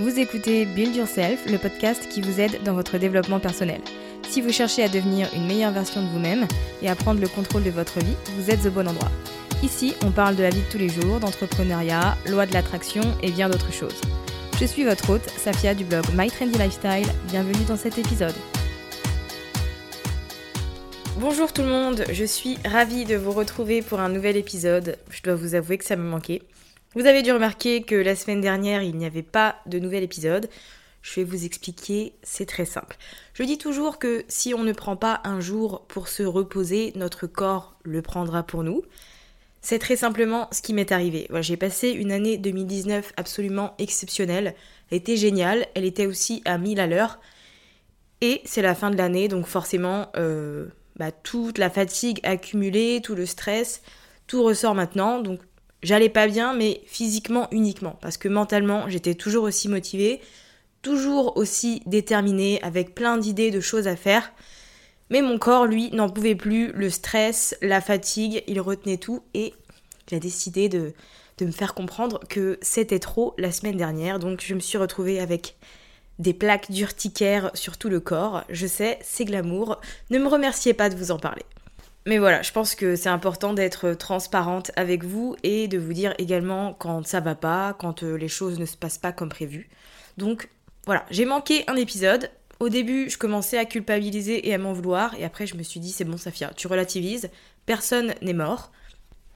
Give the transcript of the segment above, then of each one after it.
Vous écoutez Build Yourself, le podcast qui vous aide dans votre développement personnel. Si vous cherchez à devenir une meilleure version de vous-même et à prendre le contrôle de votre vie, vous êtes au bon endroit. Ici, on parle de la vie de tous les jours, d'entrepreneuriat, loi de l'attraction et bien d'autres choses. Je suis votre hôte, Safia du blog My Trendy Lifestyle. Bienvenue dans cet épisode. Bonjour tout le monde, je suis ravie de vous retrouver pour un nouvel épisode. Je dois vous avouer que ça me manquait. Vous avez dû remarquer que la semaine dernière, il n'y avait pas de nouvel épisode. Je vais vous expliquer, c'est très simple. Je dis toujours que si on ne prend pas un jour pour se reposer, notre corps le prendra pour nous. C'est très simplement ce qui m'est arrivé. J'ai passé une année 2019 absolument exceptionnelle. Elle était géniale, elle était aussi à 1000 à l'heure. Et c'est la fin de l'année, donc forcément, euh, bah, toute la fatigue accumulée, tout le stress, tout ressort maintenant. Donc j'allais pas bien, mais physiquement uniquement. Parce que mentalement, j'étais toujours aussi motivée, toujours aussi déterminée, avec plein d'idées de choses à faire. Mais mon corps, lui, n'en pouvait plus. Le stress, la fatigue, il retenait tout. Et j'ai décidé de, de me faire comprendre que c'était trop la semaine dernière. Donc je me suis retrouvée avec des plaques d'urticaire sur tout le corps. Je sais, c'est glamour. Ne me remerciez pas de vous en parler. Mais voilà, je pense que c'est important d'être transparente avec vous et de vous dire également quand ça va pas, quand euh, les choses ne se passent pas comme prévu. Donc voilà, j'ai manqué un épisode. Au début, je commençais à culpabiliser et à m'en vouloir, et après je me suis dit c'est bon Safia, tu relativises, personne n'est mort.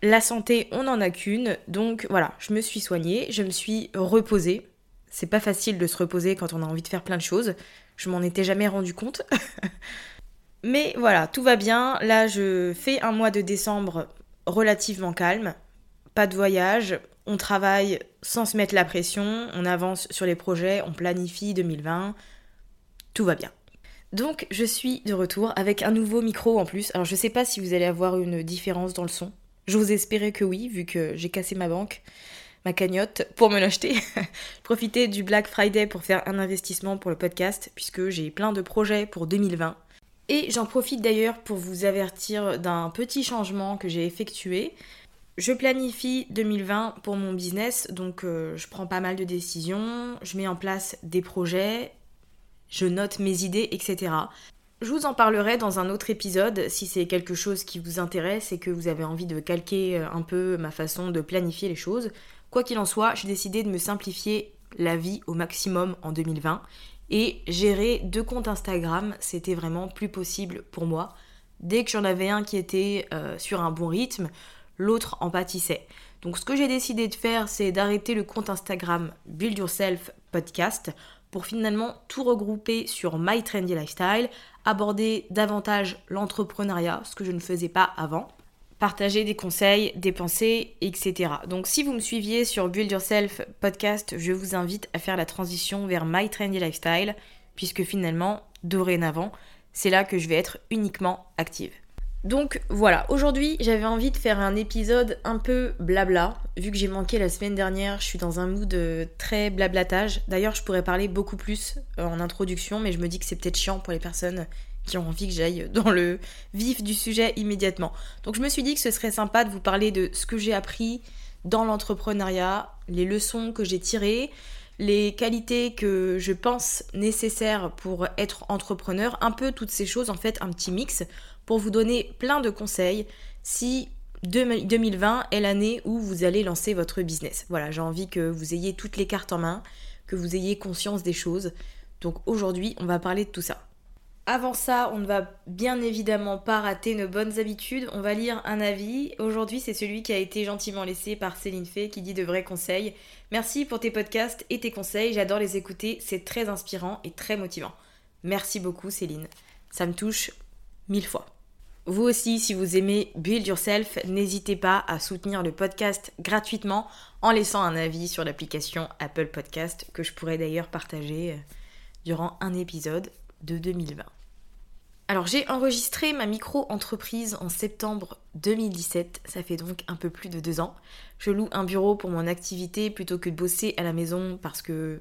La santé, on n'en a qu'une, donc voilà, je me suis soignée, je me suis reposée. C'est pas facile de se reposer quand on a envie de faire plein de choses. Je m'en étais jamais rendu compte. Mais voilà, tout va bien. Là, je fais un mois de décembre relativement calme. Pas de voyage. On travaille sans se mettre la pression. On avance sur les projets. On planifie 2020. Tout va bien. Donc, je suis de retour avec un nouveau micro en plus. Alors, je sais pas si vous allez avoir une différence dans le son. J'ose espérer que oui, vu que j'ai cassé ma banque, ma cagnotte, pour me l'acheter. Profiter du Black Friday pour faire un investissement pour le podcast, puisque j'ai plein de projets pour 2020. Et j'en profite d'ailleurs pour vous avertir d'un petit changement que j'ai effectué. Je planifie 2020 pour mon business, donc euh, je prends pas mal de décisions, je mets en place des projets, je note mes idées, etc. Je vous en parlerai dans un autre épisode si c'est quelque chose qui vous intéresse et que vous avez envie de calquer euh, un peu ma façon de planifier les choses. Quoi qu'il en soit, j'ai décidé de me simplifier la vie au maximum en 2020 et gérer deux comptes Instagram, c'était vraiment plus possible pour moi. Dès que j'en avais un qui était euh, sur un bon rythme, l'autre en pâtissait. Donc ce que j'ai décidé de faire, c'est d'arrêter le compte Instagram Build Yourself Podcast pour finalement tout regrouper sur My Trendy Lifestyle, aborder davantage l'entrepreneuriat, ce que je ne faisais pas avant, partager des conseils, des pensées, etc. Donc si vous me suiviez sur Build Yourself Podcast, je vous invite à faire la transition vers My Trendy Lifestyle, puisque finalement, dorénavant, c'est là que je vais être uniquement active. Donc voilà, aujourd'hui j'avais envie de faire un épisode un peu blabla. Vu que j'ai manqué la semaine dernière, je suis dans un mood euh, très blablatage. D'ailleurs, je pourrais parler beaucoup plus euh, en introduction, mais je me dis que c'est peut-être chiant pour les personnes qui ont envie que j'aille dans le vif du sujet immédiatement. Donc je me suis dit que ce serait sympa de vous parler de ce que j'ai appris dans l'entrepreneuriat, les leçons que j'ai tirées, les qualités que je pense nécessaires pour être entrepreneur, un peu toutes ces choses, en fait, un petit mix pour vous donner plein de conseils si 2020 est l'année où vous allez lancer votre business. Voilà, j'ai envie que vous ayez toutes les cartes en main, que vous ayez conscience des choses. Donc aujourd'hui, on va parler de tout ça. Avant ça, on ne va bien évidemment pas rater nos bonnes habitudes. On va lire un avis. Aujourd'hui, c'est celui qui a été gentiment laissé par Céline Fay qui dit de vrais conseils. Merci pour tes podcasts et tes conseils. J'adore les écouter. C'est très inspirant et très motivant. Merci beaucoup, Céline. Ça me touche mille fois. Vous aussi, si vous aimez Build Yourself, n'hésitez pas à soutenir le podcast gratuitement en laissant un avis sur l'application Apple Podcast que je pourrais d'ailleurs partager euh, durant un épisode de 2020. Alors j'ai enregistré ma micro-entreprise en septembre 2017, ça fait donc un peu plus de deux ans. Je loue un bureau pour mon activité plutôt que de bosser à la maison parce que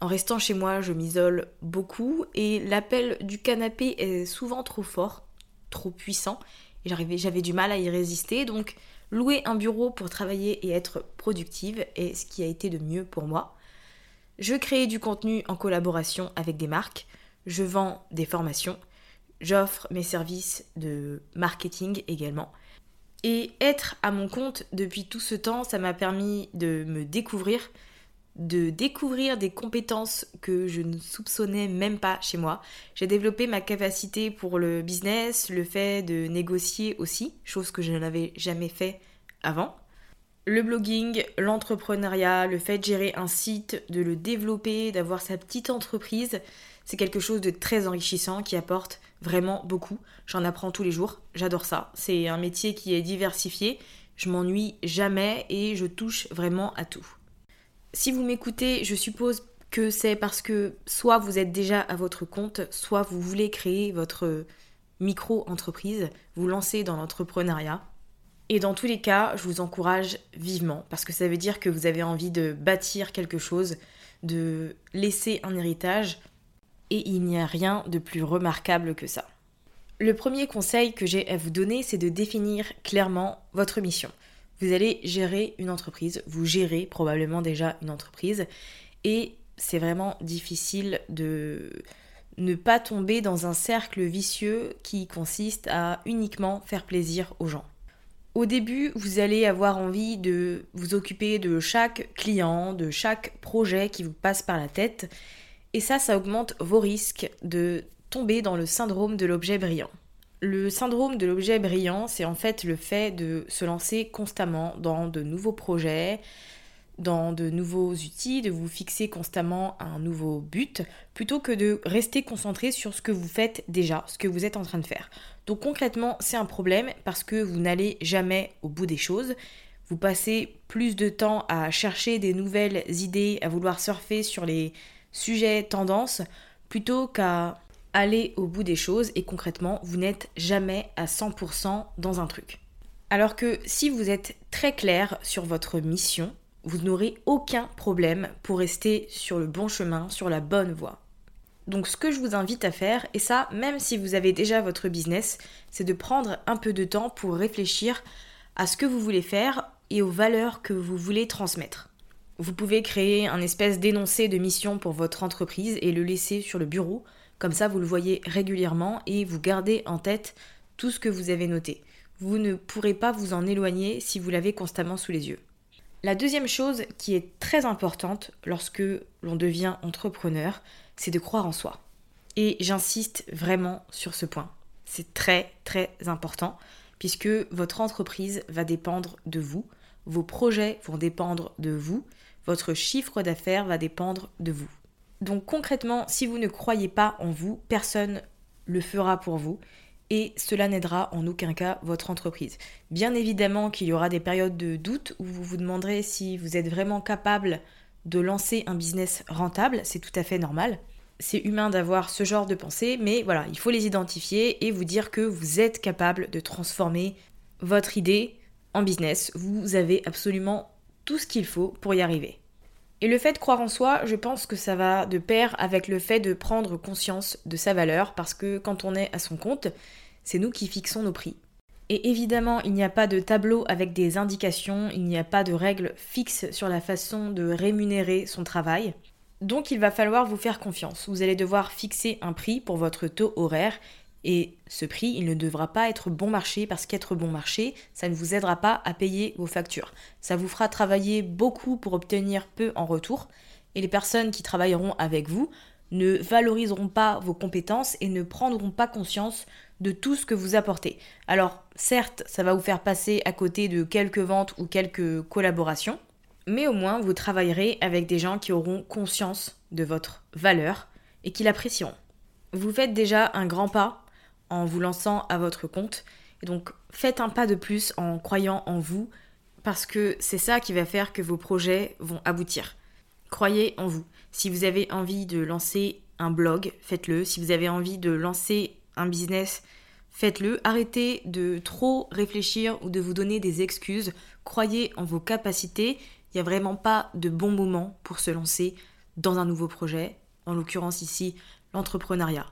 en restant chez moi je m'isole beaucoup et l'appel du canapé est souvent trop fort trop puissant et j'avais du mal à y résister. Donc louer un bureau pour travailler et être productive est ce qui a été de mieux pour moi. Je crée du contenu en collaboration avec des marques, je vends des formations, j'offre mes services de marketing également. Et être à mon compte depuis tout ce temps, ça m'a permis de me découvrir, de découvrir des compétences que je ne soupçonnais même pas chez moi. J'ai développé ma capacité pour le business, le fait de négocier aussi, chose que je n'avais jamais fait avant. Le blogging, l'entrepreneuriat, le fait de gérer un site, de le développer, d'avoir sa petite entreprise, c'est quelque chose de très enrichissant qui apporte vraiment beaucoup. J'en apprends tous les jours, j'adore ça. C'est un métier qui est diversifié, je m'ennuie jamais et je touche vraiment à tout. Si vous m'écoutez, je suppose que c'est parce que soit vous êtes déjà à votre compte, soit vous voulez créer votre micro-entreprise, vous lancer dans l'entrepreneuriat. Et dans tous les cas, je vous encourage vivement, parce que ça veut dire que vous avez envie de bâtir quelque chose, de laisser un héritage, et il n'y a rien de plus remarquable que ça. Le premier conseil que j'ai à vous donner, c'est de définir clairement votre mission. Vous allez gérer une entreprise, vous gérez probablement déjà une entreprise et c'est vraiment difficile de ne pas tomber dans un cercle vicieux qui consiste à uniquement faire plaisir aux gens. Au début, vous allez avoir envie de vous occuper de chaque client, de chaque projet qui vous passe par la tête, et ça, ça augmente vos risques de tomber dans le syndrome de l'objet brillant. Le syndrome de l'objet brillant, c'est en fait le fait de se lancer constamment dans de nouveaux projets, dans de nouveaux outils, de vous fixer constamment un nouveau but, plutôt que de rester concentré sur ce que vous faites déjà, ce que vous êtes en train de faire. Donc concrètement, c'est un problème parce que vous n'allez jamais au bout des choses. Vous passez plus de temps à chercher des nouvelles idées, à vouloir surfer sur les sujets tendances, plutôt qu'à aller au bout des choses et concrètement, vous n'êtes jamais à 100% dans un truc. Alors que si vous êtes très clair sur votre mission, vous n'aurez aucun problème pour rester sur le bon chemin, sur la bonne voie. Donc ce que je vous invite à faire, et ça même si vous avez déjà votre business, c'est de prendre un peu de temps pour réfléchir à ce que vous voulez faire et aux valeurs que vous voulez transmettre. Vous pouvez créer un espèce d'énoncé de mission pour votre entreprise et le laisser sur le bureau comme ça, vous le voyez régulièrement et vous gardez en tête tout ce que vous avez noté. Vous ne pourrez pas vous en éloigner si vous l'avez constamment sous les yeux. La deuxième chose qui est très importante lorsque l'on devient entrepreneur, c'est de croire en soi. Et j'insiste vraiment sur ce point. C'est très très important puisque votre entreprise va dépendre de vous, vos projets vont dépendre de vous, votre chiffre d'affaires va dépendre de vous. Donc concrètement, si vous ne croyez pas en vous, personne le fera pour vous et cela n'aidera en aucun cas votre entreprise. Bien évidemment qu'il y aura des périodes de doute où vous vous demanderez si vous êtes vraiment capable de lancer un business rentable, c'est tout à fait normal. C'est humain d'avoir ce genre de pensée, mais voilà, il faut les identifier et vous dire que vous êtes capable de transformer votre idée en business. Vous avez absolument tout ce qu'il faut pour y arriver. Et le fait de croire en soi, je pense que ça va de pair avec le fait de prendre conscience de sa valeur, parce que quand on est à son compte, c'est nous qui fixons nos prix. Et évidemment, il n'y a pas de tableau avec des indications, il n'y a pas de règles fixes sur la façon de rémunérer son travail. Donc il va falloir vous faire confiance. Vous allez devoir fixer un prix pour votre taux horaire et ce prix, il ne devra pas être bon marché parce qu'être bon marché, ça ne vous aidera pas à payer vos factures. Ça vous fera travailler beaucoup pour obtenir peu en retour et les personnes qui travailleront avec vous ne valoriseront pas vos compétences et ne prendront pas conscience de tout ce que vous apportez. Alors certes, ça va vous faire passer à côté de quelques ventes ou quelques collaborations, mais au moins vous travaillerez avec des gens qui auront conscience de votre valeur et qui l'apprécieront. Vous faites déjà un grand pas en vous lançant à votre compte. Et donc faites un pas de plus en croyant en vous parce que c'est ça qui va faire que vos projets vont aboutir. Croyez en vous. Si vous avez envie de lancer un blog, faites-le. Si vous avez envie de lancer un business, faites-le. Arrêtez de trop réfléchir ou de vous donner des excuses. Croyez en vos capacités. Il n'y a vraiment pas de bon moment pour se lancer dans un nouveau projet, en l'occurrence ici l'entrepreneuriat.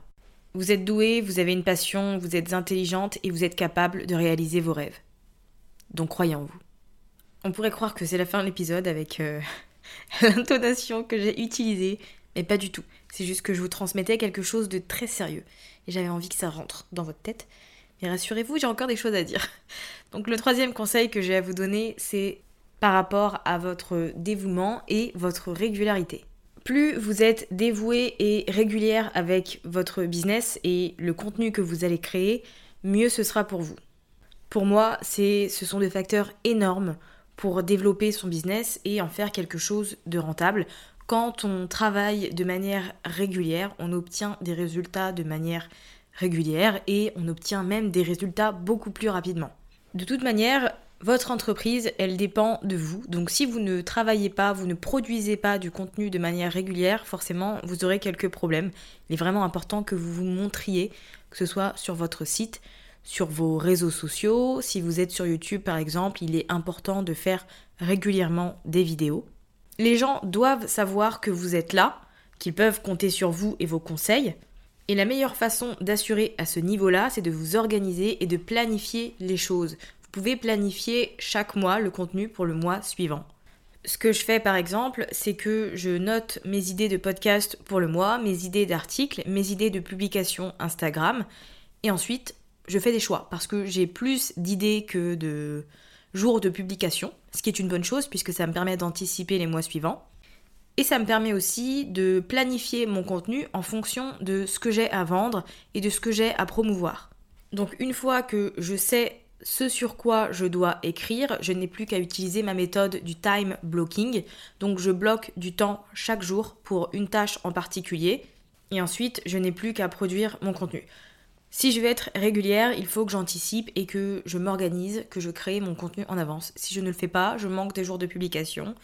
Vous êtes doué, vous avez une passion, vous êtes intelligente et vous êtes capable de réaliser vos rêves. Donc croyez en vous. On pourrait croire que c'est la fin de l'épisode avec euh, l'intonation que j'ai utilisée, mais pas du tout. C'est juste que je vous transmettais quelque chose de très sérieux et j'avais envie que ça rentre dans votre tête. Mais rassurez-vous, j'ai encore des choses à dire. Donc le troisième conseil que j'ai à vous donner, c'est par rapport à votre dévouement et votre régularité. Plus vous êtes dévoué et régulière avec votre business et le contenu que vous allez créer, mieux ce sera pour vous. Pour moi, ce sont des facteurs énormes pour développer son business et en faire quelque chose de rentable. Quand on travaille de manière régulière, on obtient des résultats de manière régulière et on obtient même des résultats beaucoup plus rapidement. De toute manière, votre entreprise, elle dépend de vous. Donc si vous ne travaillez pas, vous ne produisez pas du contenu de manière régulière, forcément, vous aurez quelques problèmes. Il est vraiment important que vous vous montriez, que ce soit sur votre site, sur vos réseaux sociaux. Si vous êtes sur YouTube, par exemple, il est important de faire régulièrement des vidéos. Les gens doivent savoir que vous êtes là, qu'ils peuvent compter sur vous et vos conseils. Et la meilleure façon d'assurer à ce niveau-là, c'est de vous organiser et de planifier les choses. Vous pouvez planifier chaque mois le contenu pour le mois suivant. Ce que je fais par exemple, c'est que je note mes idées de podcast pour le mois, mes idées d'articles, mes idées de publication Instagram, et ensuite je fais des choix parce que j'ai plus d'idées que de jours de publication, ce qui est une bonne chose puisque ça me permet d'anticiper les mois suivants. Et ça me permet aussi de planifier mon contenu en fonction de ce que j'ai à vendre et de ce que j'ai à promouvoir. Donc une fois que je sais ce sur quoi je dois écrire, je n'ai plus qu'à utiliser ma méthode du time blocking. Donc je bloque du temps chaque jour pour une tâche en particulier et ensuite je n'ai plus qu'à produire mon contenu. Si je veux être régulière, il faut que j'anticipe et que je m'organise, que je crée mon contenu en avance. Si je ne le fais pas, je manque des jours de publication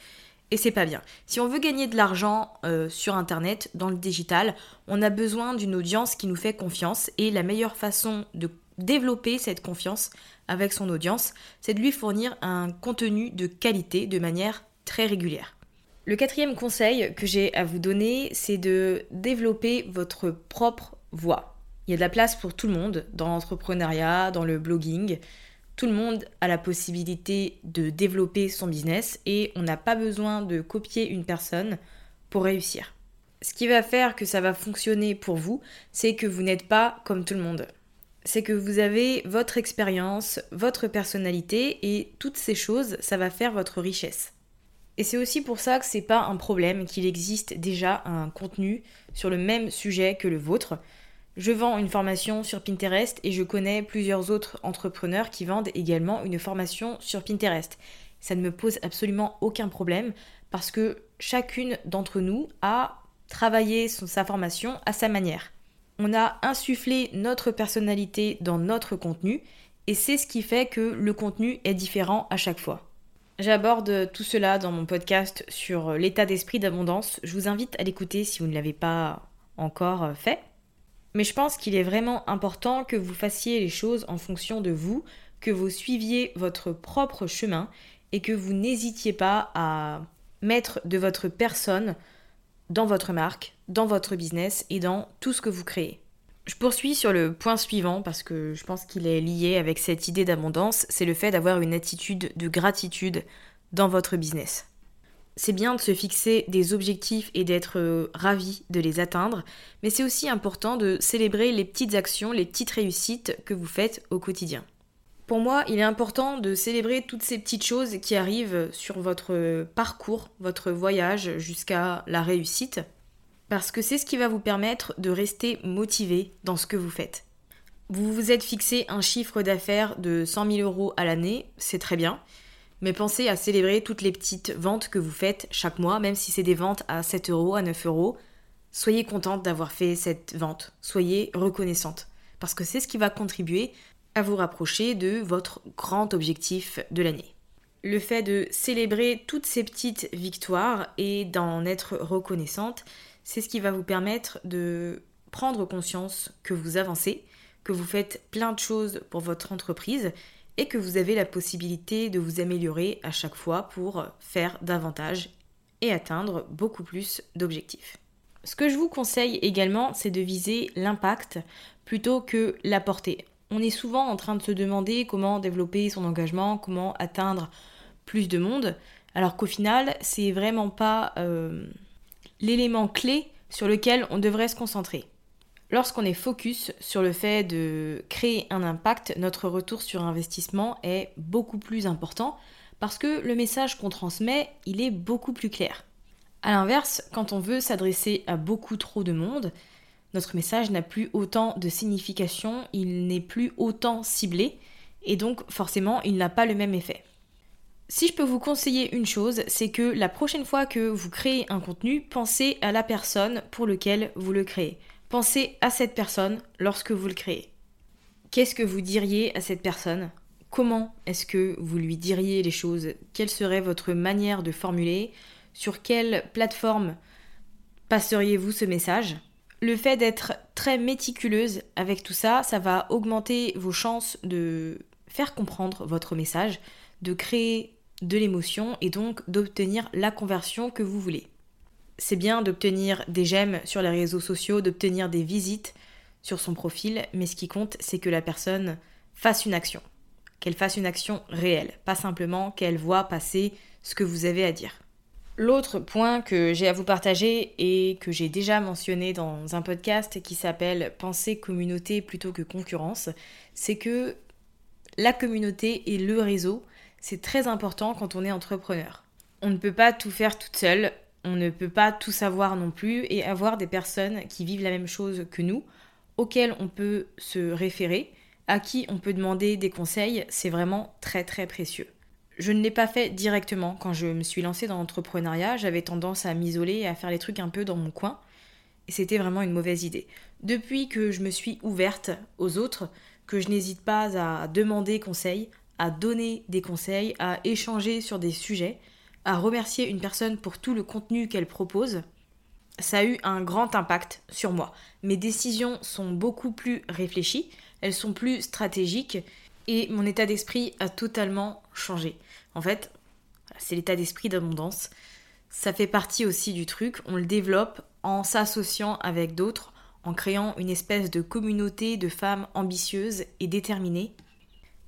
et c'est pas bien. Si on veut gagner de l'argent euh, sur internet, dans le digital, on a besoin d'une audience qui nous fait confiance et la meilleure façon de développer cette confiance avec son audience, c'est de lui fournir un contenu de qualité de manière très régulière. Le quatrième conseil que j'ai à vous donner, c'est de développer votre propre voix. Il y a de la place pour tout le monde dans l'entrepreneuriat, dans le blogging. Tout le monde a la possibilité de développer son business et on n'a pas besoin de copier une personne pour réussir. Ce qui va faire que ça va fonctionner pour vous, c'est que vous n'êtes pas comme tout le monde c'est que vous avez votre expérience, votre personnalité et toutes ces choses, ça va faire votre richesse. Et c'est aussi pour ça que c'est pas un problème qu'il existe déjà un contenu sur le même sujet que le vôtre. Je vends une formation sur Pinterest et je connais plusieurs autres entrepreneurs qui vendent également une formation sur Pinterest. Ça ne me pose absolument aucun problème parce que chacune d'entre nous a travaillé sa formation à sa manière on a insufflé notre personnalité dans notre contenu et c'est ce qui fait que le contenu est différent à chaque fois. J'aborde tout cela dans mon podcast sur l'état d'esprit d'abondance. Je vous invite à l'écouter si vous ne l'avez pas encore fait. Mais je pense qu'il est vraiment important que vous fassiez les choses en fonction de vous, que vous suiviez votre propre chemin et que vous n'hésitiez pas à mettre de votre personne dans votre marque, dans votre business et dans tout ce que vous créez. Je poursuis sur le point suivant parce que je pense qu'il est lié avec cette idée d'abondance, c'est le fait d'avoir une attitude de gratitude dans votre business. C'est bien de se fixer des objectifs et d'être euh, ravi de les atteindre, mais c'est aussi important de célébrer les petites actions, les petites réussites que vous faites au quotidien. Pour moi, il est important de célébrer toutes ces petites choses qui arrivent sur votre parcours, votre voyage jusqu'à la réussite, parce que c'est ce qui va vous permettre de rester motivé dans ce que vous faites. Vous vous êtes fixé un chiffre d'affaires de 100 000 euros à l'année, c'est très bien, mais pensez à célébrer toutes les petites ventes que vous faites chaque mois, même si c'est des ventes à 7 euros, à 9 euros. Soyez contente d'avoir fait cette vente, soyez reconnaissante, parce que c'est ce qui va contribuer à vous rapprocher de votre grand objectif de l'année. Le fait de célébrer toutes ces petites victoires et d'en être reconnaissante, c'est ce qui va vous permettre de prendre conscience que vous avancez, que vous faites plein de choses pour votre entreprise et que vous avez la possibilité de vous améliorer à chaque fois pour faire davantage et atteindre beaucoup plus d'objectifs. Ce que je vous conseille également, c'est de viser l'impact plutôt que la portée. On est souvent en train de se demander comment développer son engagement, comment atteindre plus de monde, alors qu'au final, c'est vraiment pas euh, l'élément clé sur lequel on devrait se concentrer. Lorsqu'on est focus sur le fait de créer un impact, notre retour sur investissement est beaucoup plus important parce que le message qu'on transmet, il est beaucoup plus clair. A l'inverse, quand on veut s'adresser à beaucoup trop de monde, notre message n'a plus autant de signification, il n'est plus autant ciblé et donc forcément il n'a pas le même effet. Si je peux vous conseiller une chose, c'est que la prochaine fois que vous créez un contenu, pensez à la personne pour laquelle vous le créez. Pensez à cette personne lorsque vous le créez. Qu'est-ce que vous diriez à cette personne? Comment est-ce que vous lui diriez les choses? Quelle serait votre manière de formuler? Sur quelle plateforme passeriez-vous ce message? Le fait d'être très méticuleuse avec tout ça, ça va augmenter vos chances de faire comprendre votre message, de créer de l'émotion et donc d'obtenir la conversion que vous voulez c'est bien d'obtenir des j'aime sur les réseaux sociaux, d'obtenir des visites sur son profil, mais ce qui compte, c'est que la personne fasse une action, qu'elle fasse une action réelle, pas simplement qu'elle voit passer ce que vous avez à dire. L'autre point que j'ai à vous partager et que j'ai déjà mentionné dans un podcast qui s'appelle Penser communauté plutôt que concurrence, c'est que la communauté et le réseau, c'est très important quand on est entrepreneur. On ne peut pas tout faire toute seule, on ne peut pas tout savoir non plus et avoir des personnes qui vivent la même chose que nous, auxquelles on peut se référer, à qui on peut demander des conseils, c'est vraiment très très précieux. Je ne l'ai pas fait directement quand je me suis lancée dans l'entrepreneuriat, j'avais tendance à m'isoler et à faire les trucs un peu dans mon coin, et c'était vraiment une mauvaise idée. Depuis que je me suis ouverte aux autres, que je n'hésite pas à demander conseil, à donner des conseils, à échanger sur des sujets, à remercier une personne pour tout le contenu qu'elle propose, ça a eu un grand impact sur moi. Mes décisions sont beaucoup plus réfléchies, elles sont plus stratégiques et mon état d'esprit a totalement changé. En fait, c'est l'état d'esprit d'abondance. Ça fait partie aussi du truc, on le développe en s'associant avec d'autres, en créant une espèce de communauté de femmes ambitieuses et déterminées,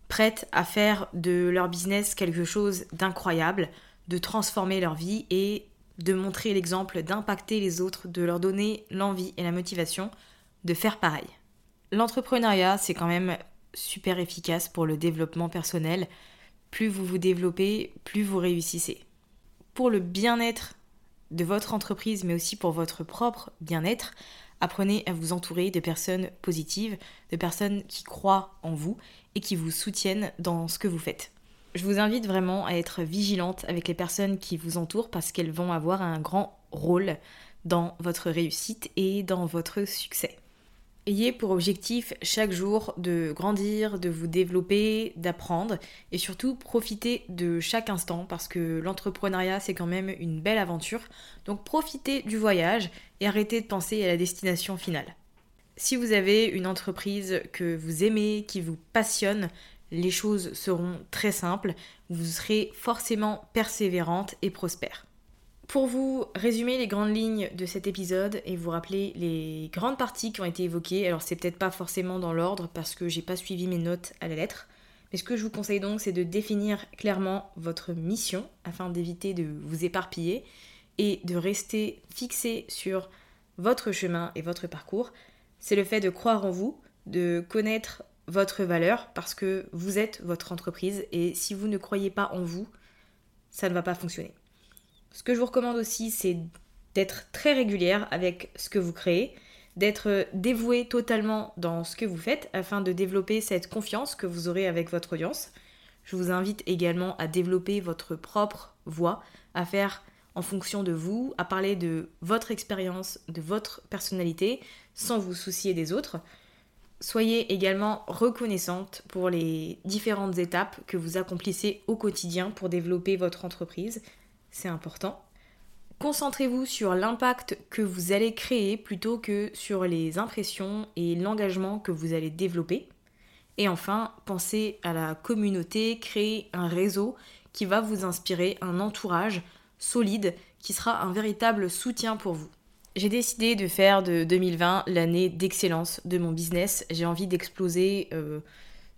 prêtes à faire de leur business quelque chose d'incroyable, de transformer leur vie et de montrer l'exemple, d'impacter les autres, de leur donner l'envie et la motivation de faire pareil. L'entrepreneuriat, c'est quand même super efficace pour le développement personnel. Plus vous vous développez, plus vous réussissez. Pour le bien-être de votre entreprise, mais aussi pour votre propre bien-être, apprenez à vous entourer de personnes positives, de personnes qui croient en vous et qui vous soutiennent dans ce que vous faites. Je vous invite vraiment à être vigilante avec les personnes qui vous entourent parce qu'elles vont avoir un grand rôle dans votre réussite et dans votre succès. Ayez pour objectif chaque jour de grandir, de vous développer, d'apprendre et surtout profitez de chaque instant parce que l'entrepreneuriat c'est quand même une belle aventure. Donc profitez du voyage et arrêtez de penser à la destination finale. Si vous avez une entreprise que vous aimez, qui vous passionne, les choses seront très simples, vous serez forcément persévérante et prospère. Pour vous résumer les grandes lignes de cet épisode et vous rappeler les grandes parties qui ont été évoquées, alors c'est peut-être pas forcément dans l'ordre parce que j'ai pas suivi mes notes à la lettre, mais ce que je vous conseille donc c'est de définir clairement votre mission afin d'éviter de vous éparpiller et de rester fixé sur votre chemin et votre parcours. C'est le fait de croire en vous, de connaître votre valeur parce que vous êtes votre entreprise et si vous ne croyez pas en vous, ça ne va pas fonctionner. Ce que je vous recommande aussi, c'est d'être très régulière avec ce que vous créez, d'être dévoué totalement dans ce que vous faites afin de développer cette confiance que vous aurez avec votre audience. Je vous invite également à développer votre propre voix, à faire en fonction de vous, à parler de votre expérience, de votre personnalité, sans vous soucier des autres. Soyez également reconnaissante pour les différentes étapes que vous accomplissez au quotidien pour développer votre entreprise c'est important. Concentrez-vous sur l'impact que vous allez créer plutôt que sur les impressions et l'engagement que vous allez développer. Et enfin, pensez à la communauté, créez un réseau qui va vous inspirer, un entourage solide qui sera un véritable soutien pour vous. J'ai décidé de faire de 2020 l'année d'excellence de mon business. J'ai envie d'exploser euh,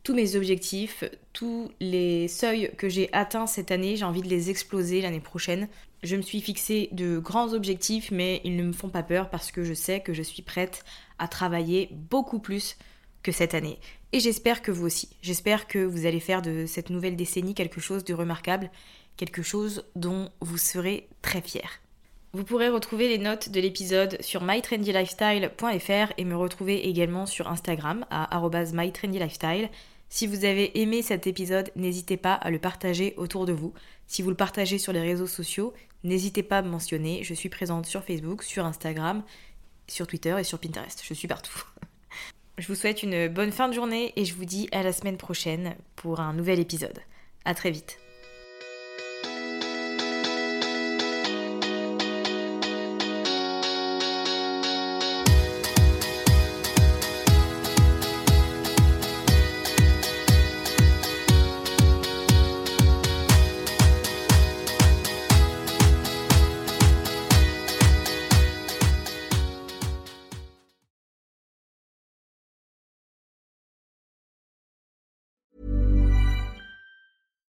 tous mes objectifs, tous les seuils que j'ai atteints cette année, j'ai envie de les exploser l'année prochaine. Je me suis fixé de grands objectifs, mais ils ne me font pas peur parce que je sais que je suis prête à travailler beaucoup plus que cette année. Et j'espère que vous aussi. J'espère que vous allez faire de cette nouvelle décennie quelque chose de remarquable, quelque chose dont vous serez très fiers. Vous pourrez retrouver les notes de l'épisode sur mytrendylifestyle.fr et me retrouver également sur Instagram à mytrendylifestyle. Si vous avez aimé cet épisode, n'hésitez pas à le partager autour de vous. Si vous le partagez sur les réseaux sociaux, n'hésitez pas à me mentionner. Je suis présente sur Facebook, sur Instagram, sur Twitter et sur Pinterest. Je suis partout. Je vous souhaite une bonne fin de journée et je vous dis à la semaine prochaine pour un nouvel épisode. À très vite.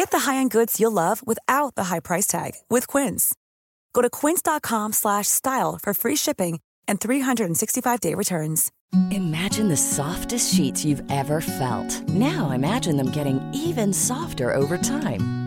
Get the high-end goods you'll love without the high price tag with Quince. Go to quince.com slash style for free shipping and 365-day returns. Imagine the softest sheets you've ever felt. Now imagine them getting even softer over time.